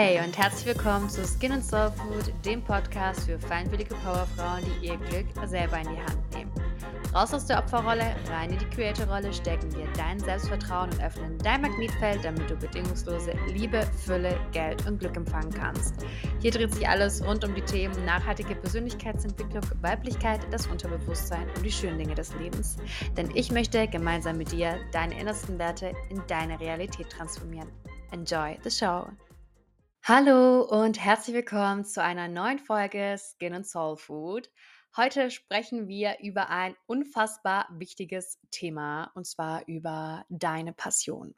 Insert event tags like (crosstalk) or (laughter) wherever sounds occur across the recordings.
Hey und herzlich willkommen zu Skin and Soul Food, dem Podcast für feinwillige Powerfrauen, die ihr Glück selber in die Hand nehmen. Raus aus der Opferrolle, rein in die Creator-Rolle, stärken wir dein Selbstvertrauen und öffnen dein Magnetfeld, damit du bedingungslose Liebe, Fülle, Geld und Glück empfangen kannst. Hier dreht sich alles rund um die Themen nachhaltige Persönlichkeitsentwicklung, Weiblichkeit, das Unterbewusstsein und die schönen Dinge des Lebens. Denn ich möchte gemeinsam mit dir deine innersten Werte in deine Realität transformieren. Enjoy the show! Hallo und herzlich willkommen zu einer neuen Folge Skin and Soul Food. Heute sprechen wir über ein unfassbar wichtiges Thema und zwar über deine Passion.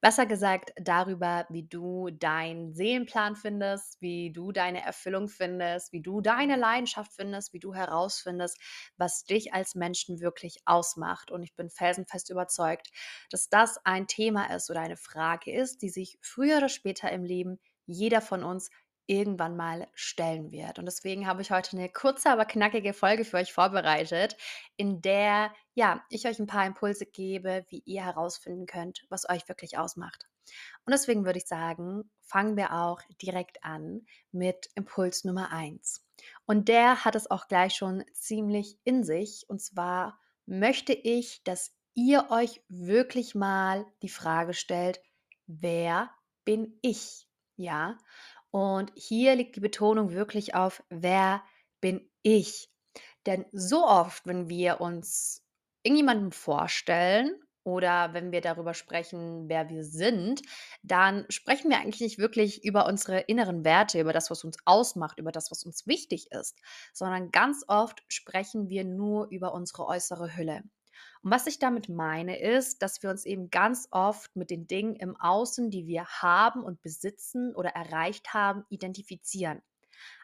Besser gesagt darüber, wie du deinen Seelenplan findest, wie du deine Erfüllung findest, wie du deine Leidenschaft findest, wie du herausfindest, was dich als Menschen wirklich ausmacht. Und ich bin felsenfest überzeugt, dass das ein Thema ist oder eine Frage ist, die sich früher oder später im Leben jeder von uns irgendwann mal stellen wird. Und deswegen habe ich heute eine kurze, aber knackige Folge für euch vorbereitet, in der ja, ich euch ein paar Impulse gebe, wie ihr herausfinden könnt, was euch wirklich ausmacht. Und deswegen würde ich sagen, fangen wir auch direkt an mit Impuls Nummer 1. Und der hat es auch gleich schon ziemlich in sich. Und zwar möchte ich, dass ihr euch wirklich mal die Frage stellt, wer bin ich? Ja, und hier liegt die Betonung wirklich auf, wer bin ich? Denn so oft, wenn wir uns irgendjemanden vorstellen oder wenn wir darüber sprechen, wer wir sind, dann sprechen wir eigentlich nicht wirklich über unsere inneren Werte, über das, was uns ausmacht, über das, was uns wichtig ist, sondern ganz oft sprechen wir nur über unsere äußere Hülle. Und was ich damit meine, ist, dass wir uns eben ganz oft mit den Dingen im Außen, die wir haben und besitzen oder erreicht haben, identifizieren.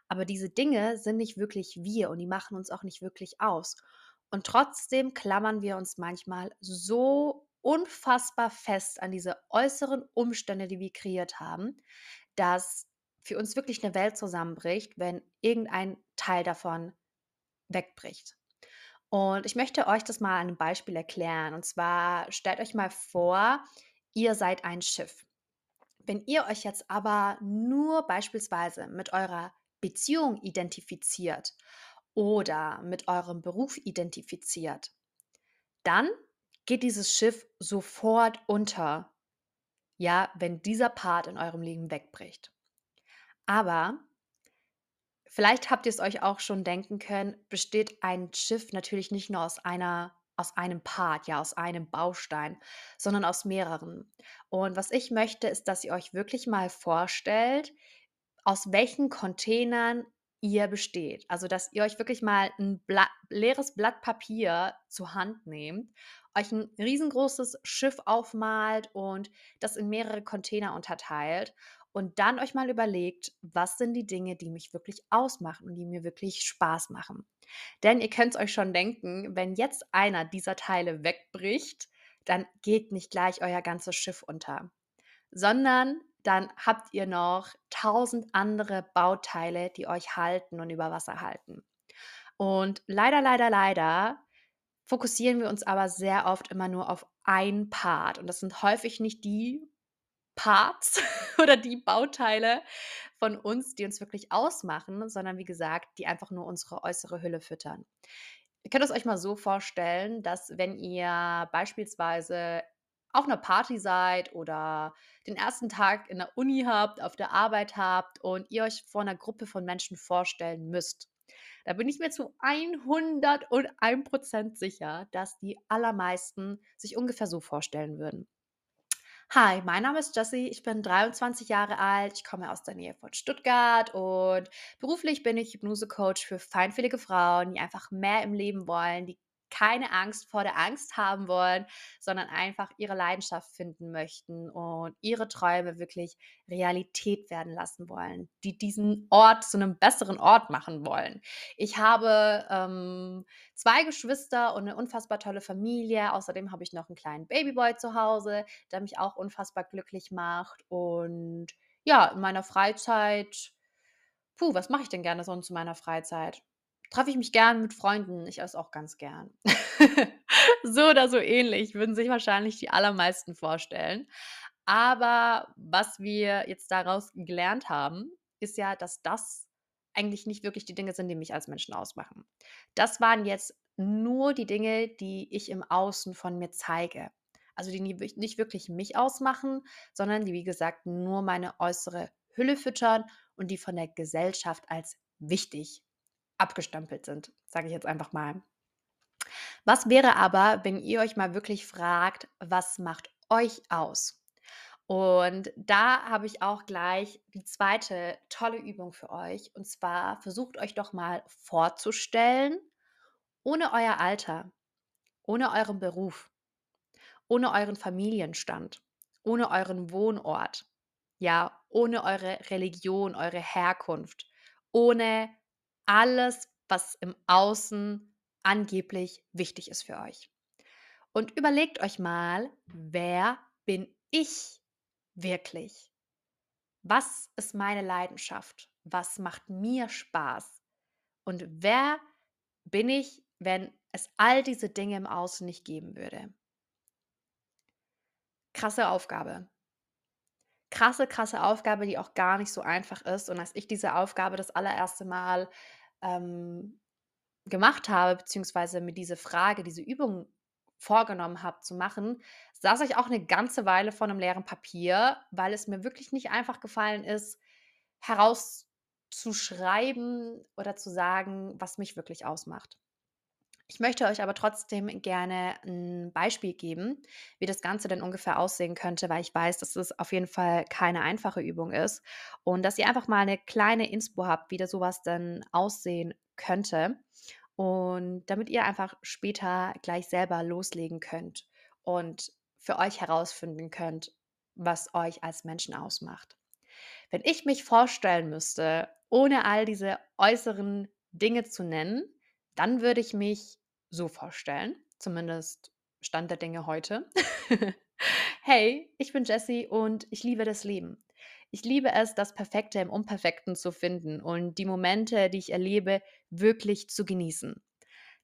Aber diese Dinge sind nicht wirklich wir und die machen uns auch nicht wirklich aus. Und trotzdem klammern wir uns manchmal so unfassbar fest an diese äußeren Umstände, die wir kreiert haben, dass für uns wirklich eine Welt zusammenbricht, wenn irgendein Teil davon wegbricht. Und ich möchte euch das mal an einem Beispiel erklären. Und zwar stellt euch mal vor, ihr seid ein Schiff. Wenn ihr euch jetzt aber nur beispielsweise mit eurer Beziehung identifiziert oder mit eurem Beruf identifiziert, dann geht dieses Schiff sofort unter, ja, wenn dieser Part in eurem Leben wegbricht. Aber Vielleicht habt ihr es euch auch schon denken können, besteht ein Schiff natürlich nicht nur aus einer aus einem Part, ja, aus einem Baustein, sondern aus mehreren. Und was ich möchte, ist, dass ihr euch wirklich mal vorstellt, aus welchen Containern ihr besteht. Also, dass ihr euch wirklich mal ein Blatt, leeres Blatt Papier zur Hand nehmt, euch ein riesengroßes Schiff aufmalt und das in mehrere Container unterteilt und dann euch mal überlegt, was sind die Dinge, die mich wirklich ausmachen und die mir wirklich Spaß machen. Denn ihr könnt es euch schon denken, wenn jetzt einer dieser Teile wegbricht, dann geht nicht gleich euer ganzes Schiff unter, sondern dann habt ihr noch tausend andere Bauteile, die euch halten und über Wasser halten. Und leider, leider, leider fokussieren wir uns aber sehr oft immer nur auf ein Part. Und das sind häufig nicht die Parts (laughs) oder die Bauteile von uns, die uns wirklich ausmachen, sondern wie gesagt, die einfach nur unsere äußere Hülle füttern. Ihr könnt es euch mal so vorstellen, dass wenn ihr beispielsweise auf einer Party seid oder den ersten Tag in der Uni habt, auf der Arbeit habt und ihr euch vor einer Gruppe von Menschen vorstellen müsst, da bin ich mir zu 101% sicher, dass die allermeisten sich ungefähr so vorstellen würden. Hi, mein Name ist Jessie, ich bin 23 Jahre alt, ich komme aus der Nähe von Stuttgart und beruflich bin ich Hypnose-Coach für feinfühlige Frauen, die einfach mehr im Leben wollen, die keine Angst vor der Angst haben wollen, sondern einfach ihre Leidenschaft finden möchten und ihre Träume wirklich Realität werden lassen wollen, die diesen Ort zu einem besseren Ort machen wollen. Ich habe ähm, zwei Geschwister und eine unfassbar tolle Familie. Außerdem habe ich noch einen kleinen Babyboy zu Hause, der mich auch unfassbar glücklich macht. Und ja, in meiner Freizeit, puh, was mache ich denn gerne sonst in meiner Freizeit? Treffe ich mich gern mit Freunden. Ich esse auch ganz gern. (laughs) so oder so ähnlich würden sich wahrscheinlich die allermeisten vorstellen. Aber was wir jetzt daraus gelernt haben, ist ja, dass das eigentlich nicht wirklich die Dinge sind, die mich als Menschen ausmachen. Das waren jetzt nur die Dinge, die ich im Außen von mir zeige. Also die nicht wirklich mich ausmachen, sondern die, wie gesagt, nur meine äußere Hülle füttern und die von der Gesellschaft als wichtig abgestempelt sind, sage ich jetzt einfach mal. Was wäre aber, wenn ihr euch mal wirklich fragt, was macht euch aus? Und da habe ich auch gleich die zweite tolle Übung für euch. Und zwar versucht euch doch mal vorzustellen, ohne euer Alter, ohne euren Beruf, ohne euren Familienstand, ohne euren Wohnort, ja, ohne eure Religion, eure Herkunft, ohne alles, was im Außen angeblich wichtig ist für euch. Und überlegt euch mal, wer bin ich wirklich? Was ist meine Leidenschaft? Was macht mir Spaß? Und wer bin ich, wenn es all diese Dinge im Außen nicht geben würde? Krasse Aufgabe. Krasse, krasse Aufgabe, die auch gar nicht so einfach ist. Und als ich diese Aufgabe das allererste Mal ähm, gemacht habe, beziehungsweise mir diese Frage, diese Übung vorgenommen habe zu machen, saß ich auch eine ganze Weile vor einem leeren Papier, weil es mir wirklich nicht einfach gefallen ist, herauszuschreiben oder zu sagen, was mich wirklich ausmacht. Ich möchte euch aber trotzdem gerne ein Beispiel geben, wie das Ganze denn ungefähr aussehen könnte, weil ich weiß, dass es auf jeden Fall keine einfache Übung ist und dass ihr einfach mal eine kleine Inspo habt, wie das sowas dann aussehen könnte und damit ihr einfach später gleich selber loslegen könnt und für euch herausfinden könnt, was euch als Menschen ausmacht. Wenn ich mich vorstellen müsste, ohne all diese äußeren Dinge zu nennen, dann würde ich mich so vorstellen, zumindest Stand der Dinge heute. (laughs) hey, ich bin Jessie und ich liebe das Leben. Ich liebe es, das Perfekte im Unperfekten zu finden und die Momente, die ich erlebe, wirklich zu genießen.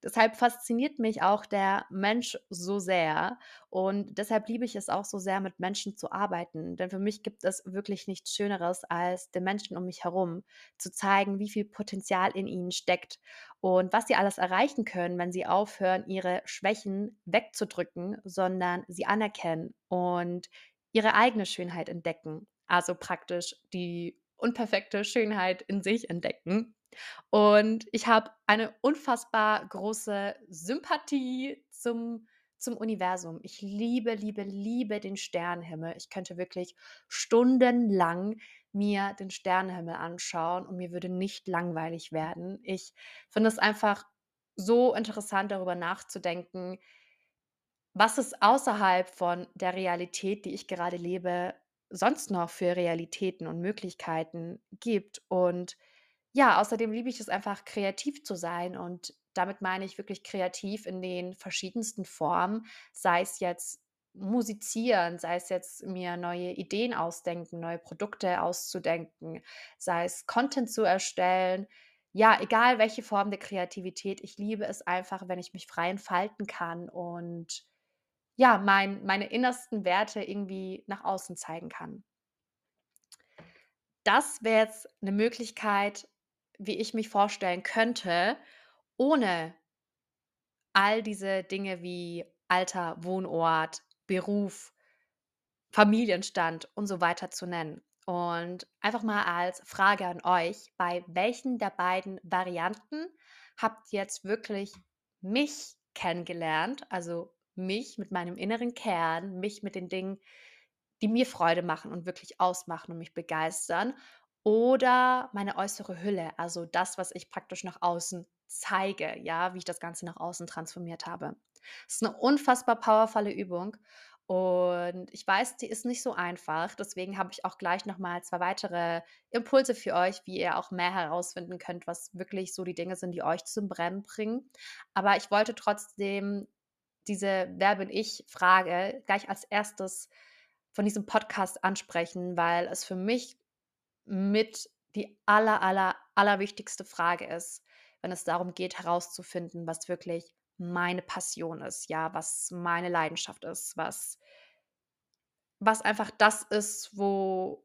Deshalb fasziniert mich auch der Mensch so sehr und deshalb liebe ich es auch so sehr, mit Menschen zu arbeiten. Denn für mich gibt es wirklich nichts Schöneres, als den Menschen um mich herum zu zeigen, wie viel Potenzial in ihnen steckt und was sie alles erreichen können, wenn sie aufhören, ihre Schwächen wegzudrücken, sondern sie anerkennen und ihre eigene Schönheit entdecken. Also praktisch die unperfekte Schönheit in sich entdecken und ich habe eine unfassbar große Sympathie zum, zum Universum. Ich liebe, liebe, liebe den Sternenhimmel. Ich könnte wirklich stundenlang mir den Sternenhimmel anschauen und mir würde nicht langweilig werden. Ich finde es einfach so interessant, darüber nachzudenken, was es außerhalb von der Realität, die ich gerade lebe, sonst noch für Realitäten und Möglichkeiten gibt. Und ja, außerdem liebe ich es einfach, kreativ zu sein und damit meine ich wirklich kreativ in den verschiedensten Formen, sei es jetzt musizieren, sei es jetzt mir neue Ideen ausdenken, neue Produkte auszudenken, sei es Content zu erstellen. Ja, egal welche Form der Kreativität, ich liebe es einfach, wenn ich mich frei entfalten kann und ja, mein, meine innersten Werte irgendwie nach außen zeigen kann. Das wäre jetzt eine Möglichkeit, wie ich mich vorstellen könnte, ohne all diese Dinge wie Alter, Wohnort, Beruf, Familienstand und so weiter zu nennen. Und einfach mal als Frage an euch, bei welchen der beiden Varianten habt ihr jetzt wirklich mich kennengelernt, also mich mit meinem inneren Kern, mich mit den Dingen, die mir Freude machen und wirklich ausmachen und mich begeistern oder meine äußere Hülle, also das, was ich praktisch nach außen zeige, ja, wie ich das Ganze nach außen transformiert habe. Das ist eine unfassbar powervolle Übung und ich weiß, die ist nicht so einfach. Deswegen habe ich auch gleich nochmal zwei weitere Impulse für euch, wie ihr auch mehr herausfinden könnt, was wirklich so die Dinge sind, die euch zum Brennen bringen. Aber ich wollte trotzdem diese Wer bin ich Frage gleich als erstes von diesem Podcast ansprechen, weil es für mich mit die aller, aller, allerwichtigste Frage ist, wenn es darum geht, herauszufinden, was wirklich meine Passion ist, ja, was meine Leidenschaft ist, was was einfach das ist, wo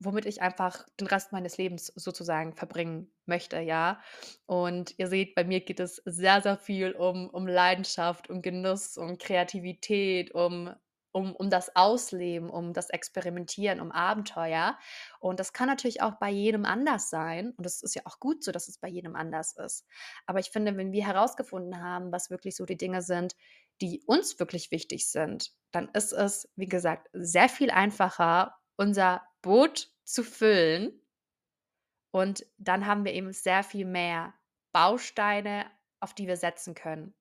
womit ich einfach den Rest meines Lebens sozusagen verbringen möchte, ja. Und ihr seht, bei mir geht es sehr, sehr viel um um Leidenschaft, um Genuss, um Kreativität, um um um das Ausleben, um das Experimentieren, um Abenteuer. Und das kann natürlich auch bei jedem anders sein. Und das ist ja auch gut so, dass es bei jedem anders ist. Aber ich finde, wenn wir herausgefunden haben, was wirklich so die Dinge sind, die uns wirklich wichtig sind, dann ist es, wie gesagt, sehr viel einfacher, unser Boot zu füllen. Und dann haben wir eben sehr viel mehr Bausteine, auf die wir setzen können.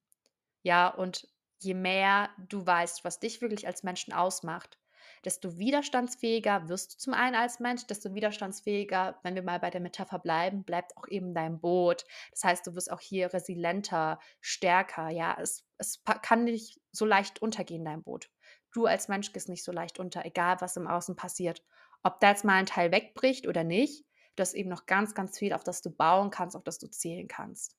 Ja, und je mehr du weißt, was dich wirklich als Menschen ausmacht, desto widerstandsfähiger wirst du zum einen als Mensch, desto widerstandsfähiger, wenn wir mal bei der Metapher bleiben, bleibt auch eben dein Boot. Das heißt, du wirst auch hier resilienter, stärker. Ja, es, es kann nicht so leicht untergehen, dein Boot. Du als Mensch gehst nicht so leicht unter, egal was im Außen passiert. Ob da jetzt mal ein Teil wegbricht oder nicht, das ist eben noch ganz, ganz viel, auf das du bauen kannst, auf das du zählen kannst.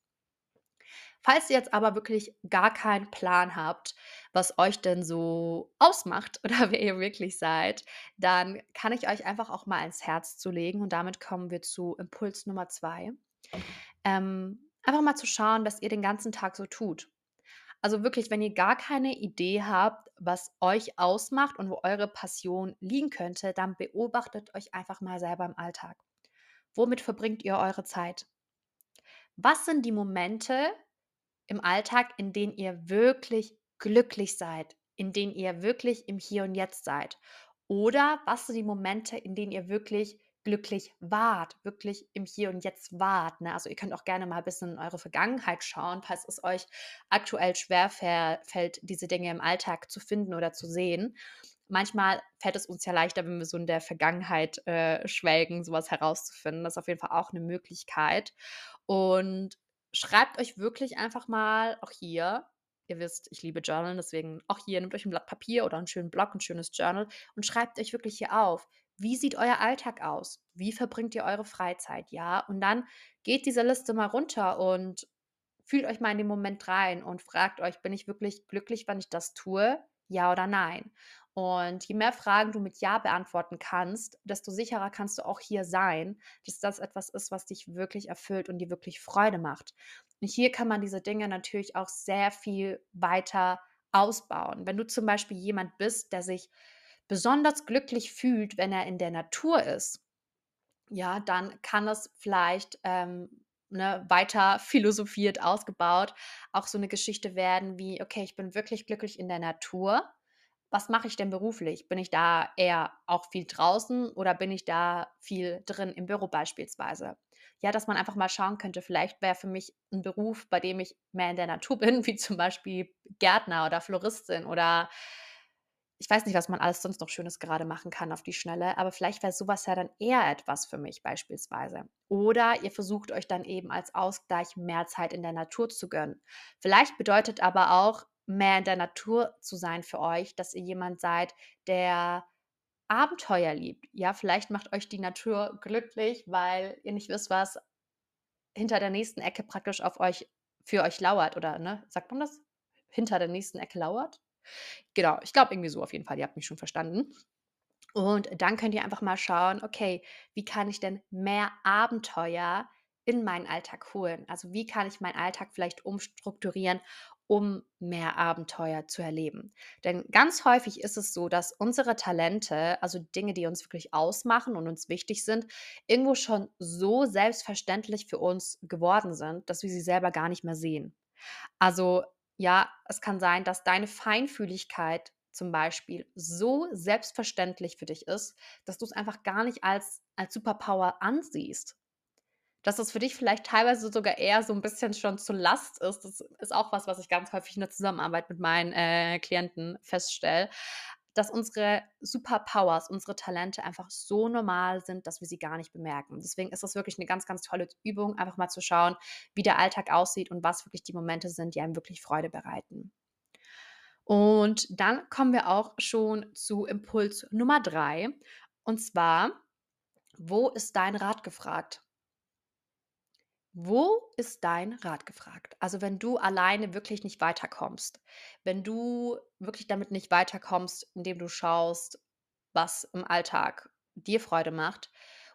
Falls ihr jetzt aber wirklich gar keinen Plan habt, was euch denn so ausmacht (laughs) oder wer ihr wirklich seid, dann kann ich euch einfach auch mal ins Herz zu legen und damit kommen wir zu Impuls Nummer zwei. Ähm, einfach mal zu schauen, was ihr den ganzen Tag so tut. Also wirklich, wenn ihr gar keine Idee habt, was euch ausmacht und wo eure Passion liegen könnte, dann beobachtet euch einfach mal selber im Alltag. Womit verbringt ihr eure Zeit? Was sind die Momente im Alltag, in denen ihr wirklich glücklich seid, in denen ihr wirklich im Hier und Jetzt seid? Oder was sind die Momente, in denen ihr wirklich glücklich wart, wirklich im Hier und Jetzt wart. Ne? Also ihr könnt auch gerne mal ein bisschen in eure Vergangenheit schauen, falls es euch aktuell schwer fällt, diese Dinge im Alltag zu finden oder zu sehen. Manchmal fällt es uns ja leichter, wenn wir so in der Vergangenheit äh, schwelgen, sowas herauszufinden. Das ist auf jeden Fall auch eine Möglichkeit. Und schreibt euch wirklich einfach mal, auch hier, ihr wisst, ich liebe Journal, deswegen auch hier, nehmt euch ein Blatt Papier oder einen schönen Blog, ein schönes Journal und schreibt euch wirklich hier auf, wie sieht euer Alltag aus? Wie verbringt ihr eure Freizeit? Ja, und dann geht diese Liste mal runter und fühlt euch mal in den Moment rein und fragt euch, bin ich wirklich glücklich, wenn ich das tue? Ja oder nein? Und je mehr Fragen du mit Ja beantworten kannst, desto sicherer kannst du auch hier sein, dass das etwas ist, was dich wirklich erfüllt und dir wirklich Freude macht. Und hier kann man diese Dinge natürlich auch sehr viel weiter ausbauen. Wenn du zum Beispiel jemand bist, der sich besonders glücklich fühlt, wenn er in der Natur ist, ja, dann kann es vielleicht ähm, ne, weiter philosophiert, ausgebaut, auch so eine Geschichte werden wie, okay, ich bin wirklich glücklich in der Natur. Was mache ich denn beruflich? Bin ich da eher auch viel draußen oder bin ich da viel drin im Büro beispielsweise? Ja, dass man einfach mal schauen könnte, vielleicht wäre für mich ein Beruf, bei dem ich mehr in der Natur (laughs) bin, wie zum Beispiel Gärtner oder Floristin oder ich weiß nicht, was man alles sonst noch Schönes gerade machen kann auf die Schnelle, aber vielleicht wäre sowas ja dann eher etwas für mich beispielsweise. Oder ihr versucht euch dann eben als Ausgleich mehr Zeit in der Natur zu gönnen. Vielleicht bedeutet aber auch, mehr in der Natur zu sein für euch, dass ihr jemand seid, der Abenteuer liebt. Ja, vielleicht macht euch die Natur glücklich, weil ihr nicht wisst, was hinter der nächsten Ecke praktisch auf euch für euch lauert oder ne, sagt man das? Hinter der nächsten Ecke lauert? Genau, ich glaube irgendwie so auf jeden Fall, ihr habt mich schon verstanden. Und dann könnt ihr einfach mal schauen, okay, wie kann ich denn mehr Abenteuer in meinen Alltag holen? Also wie kann ich meinen Alltag vielleicht umstrukturieren, um mehr Abenteuer zu erleben? Denn ganz häufig ist es so, dass unsere Talente, also Dinge, die uns wirklich ausmachen und uns wichtig sind, irgendwo schon so selbstverständlich für uns geworden sind, dass wir sie selber gar nicht mehr sehen. Also ja, es kann sein, dass deine Feinfühligkeit zum Beispiel so selbstverständlich für dich ist, dass du es einfach gar nicht als, als Superpower ansiehst. Dass es für dich vielleicht teilweise sogar eher so ein bisschen schon zur Last ist. Das ist auch was, was ich ganz häufig in der Zusammenarbeit mit meinen äh, Klienten feststelle dass unsere Superpowers, unsere Talente einfach so normal sind, dass wir sie gar nicht bemerken. Deswegen ist das wirklich eine ganz, ganz tolle Übung, einfach mal zu schauen, wie der Alltag aussieht und was wirklich die Momente sind, die einem wirklich Freude bereiten. Und dann kommen wir auch schon zu Impuls Nummer drei. Und zwar, wo ist dein Rat gefragt? Wo ist dein Rat gefragt? Also, wenn du alleine wirklich nicht weiterkommst, wenn du wirklich damit nicht weiterkommst, indem du schaust, was im Alltag dir Freude macht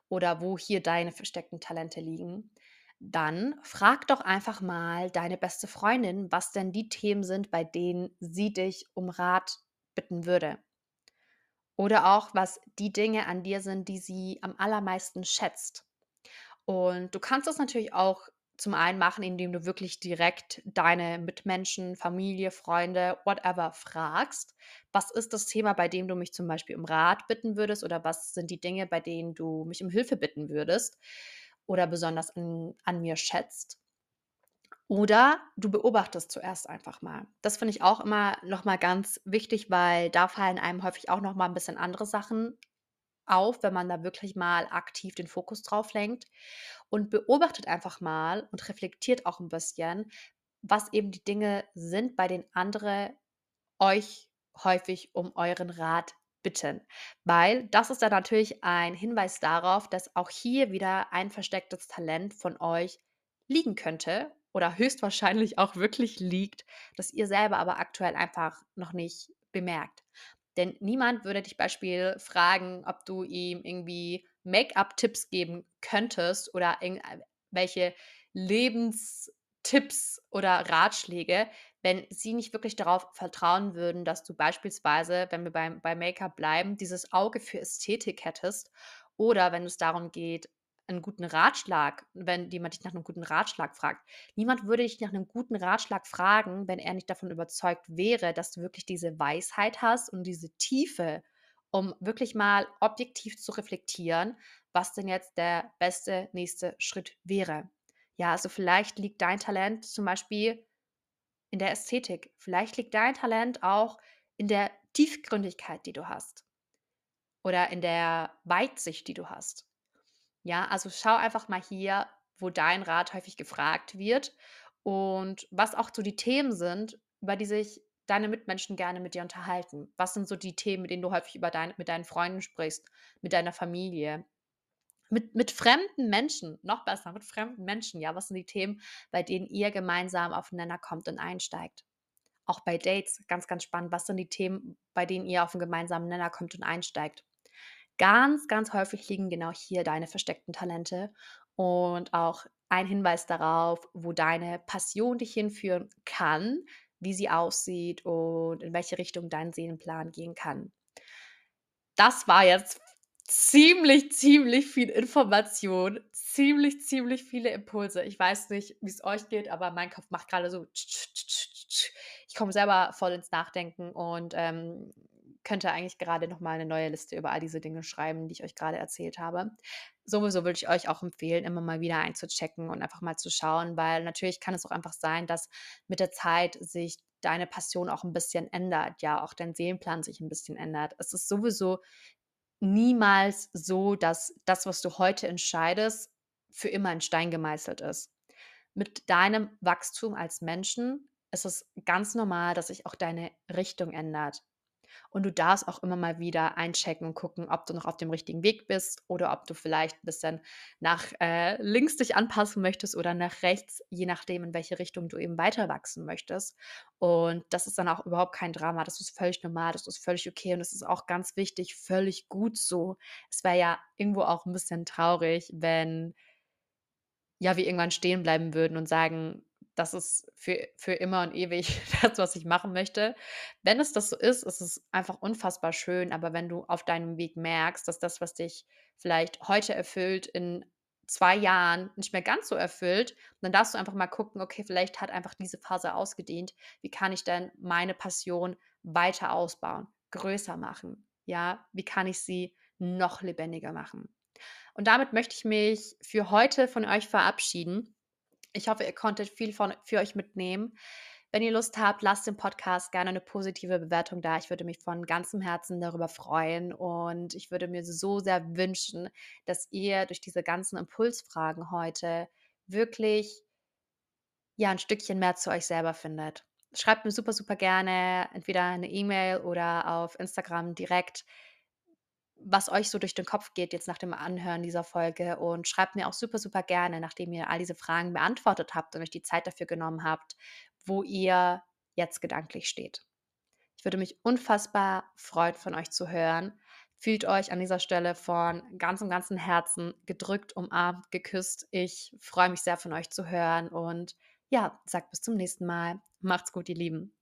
oder wo hier deine versteckten Talente liegen, dann frag doch einfach mal deine beste Freundin, was denn die Themen sind, bei denen sie dich um Rat bitten würde. Oder auch, was die Dinge an dir sind, die sie am allermeisten schätzt. Und du kannst das natürlich auch zum einen machen, indem du wirklich direkt deine Mitmenschen, Familie, Freunde, whatever fragst. Was ist das Thema, bei dem du mich zum Beispiel um Rat bitten würdest? Oder was sind die Dinge, bei denen du mich um Hilfe bitten würdest? Oder besonders an, an mir schätzt? Oder du beobachtest zuerst einfach mal. Das finde ich auch immer noch mal ganz wichtig, weil da fallen einem häufig auch noch mal ein bisschen andere Sachen auf, wenn man da wirklich mal aktiv den Fokus drauf lenkt und beobachtet einfach mal und reflektiert auch ein bisschen, was eben die Dinge sind, bei denen andere euch häufig um euren Rat bitten. Weil das ist dann natürlich ein Hinweis darauf, dass auch hier wieder ein verstecktes Talent von euch liegen könnte oder höchstwahrscheinlich auch wirklich liegt, das ihr selber aber aktuell einfach noch nicht bemerkt. Denn niemand würde dich Beispiel fragen, ob du ihm irgendwie Make-up-Tipps geben könntest oder irgendwelche Lebenstipps oder Ratschläge, wenn sie nicht wirklich darauf vertrauen würden, dass du beispielsweise, wenn wir beim, bei Make-up bleiben, dieses Auge für Ästhetik hättest oder wenn es darum geht, einen guten Ratschlag, wenn jemand dich nach einem guten Ratschlag fragt. Niemand würde dich nach einem guten Ratschlag fragen, wenn er nicht davon überzeugt wäre, dass du wirklich diese Weisheit hast und diese Tiefe, um wirklich mal objektiv zu reflektieren, was denn jetzt der beste nächste Schritt wäre. Ja, also vielleicht liegt dein Talent zum Beispiel in der Ästhetik. Vielleicht liegt dein Talent auch in der Tiefgründigkeit, die du hast. Oder in der Weitsicht, die du hast. Ja, also schau einfach mal hier, wo dein Rat häufig gefragt wird und was auch so die Themen sind, über die sich deine Mitmenschen gerne mit dir unterhalten. Was sind so die Themen, mit denen du häufig über dein, mit deinen Freunden sprichst, mit deiner Familie, mit, mit fremden Menschen, noch besser, mit fremden Menschen. Ja, was sind die Themen, bei denen ihr gemeinsam aufeinander kommt und einsteigt? Auch bei Dates, ganz, ganz spannend. Was sind die Themen, bei denen ihr auf einen gemeinsamen Nenner kommt und einsteigt? Ganz, ganz häufig liegen genau hier deine versteckten Talente und auch ein Hinweis darauf, wo deine Passion dich hinführen kann, wie sie aussieht und in welche Richtung dein Seelenplan gehen kann. Das war jetzt ziemlich, ziemlich viel Information, ziemlich, ziemlich viele Impulse. Ich weiß nicht, wie es euch geht, aber mein Kopf macht gerade so. Ich komme selber voll ins Nachdenken und ähm, könnte eigentlich gerade noch mal eine neue Liste über all diese Dinge schreiben, die ich euch gerade erzählt habe. Sowieso würde ich euch auch empfehlen, immer mal wieder einzuchecken und einfach mal zu schauen, weil natürlich kann es auch einfach sein, dass mit der Zeit sich deine Passion auch ein bisschen ändert, ja, auch dein Seelenplan sich ein bisschen ändert. Es ist sowieso niemals so, dass das, was du heute entscheidest, für immer in Stein gemeißelt ist. Mit deinem Wachstum als Menschen ist es ganz normal, dass sich auch deine Richtung ändert. Und du darfst auch immer mal wieder einchecken und gucken, ob du noch auf dem richtigen Weg bist oder ob du vielleicht ein bisschen nach äh, links dich anpassen möchtest oder nach rechts, je nachdem, in welche Richtung du eben weiter wachsen möchtest. Und das ist dann auch überhaupt kein Drama. Das ist völlig normal, das ist völlig okay und es ist auch ganz wichtig, völlig gut so. Es wäre ja irgendwo auch ein bisschen traurig, wenn ja, wir irgendwann stehen bleiben würden und sagen, das ist für, für immer und ewig (laughs) das, was ich machen möchte. Wenn es das so ist, ist es einfach unfassbar schön. Aber wenn du auf deinem Weg merkst, dass das, was dich vielleicht heute erfüllt, in zwei Jahren nicht mehr ganz so erfüllt, dann darfst du einfach mal gucken, okay, vielleicht hat einfach diese Phase ausgedient. Wie kann ich denn meine Passion weiter ausbauen, größer machen? Ja, wie kann ich sie noch lebendiger machen? Und damit möchte ich mich für heute von euch verabschieden. Ich hoffe, ihr konntet viel von, für euch mitnehmen. Wenn ihr Lust habt, lasst dem Podcast gerne eine positive Bewertung da. Ich würde mich von ganzem Herzen darüber freuen und ich würde mir so sehr wünschen, dass ihr durch diese ganzen Impulsfragen heute wirklich ja ein Stückchen mehr zu euch selber findet. Schreibt mir super, super gerne entweder eine E-Mail oder auf Instagram direkt was euch so durch den Kopf geht jetzt nach dem Anhören dieser Folge und schreibt mir auch super, super gerne, nachdem ihr all diese Fragen beantwortet habt und euch die Zeit dafür genommen habt, wo ihr jetzt gedanklich steht. Ich würde mich unfassbar freuen, von euch zu hören. Fühlt euch an dieser Stelle von ganzem, ganzem Herzen gedrückt, umarmt, geküsst. Ich freue mich sehr von euch zu hören und ja, sagt bis zum nächsten Mal. Macht's gut, ihr Lieben.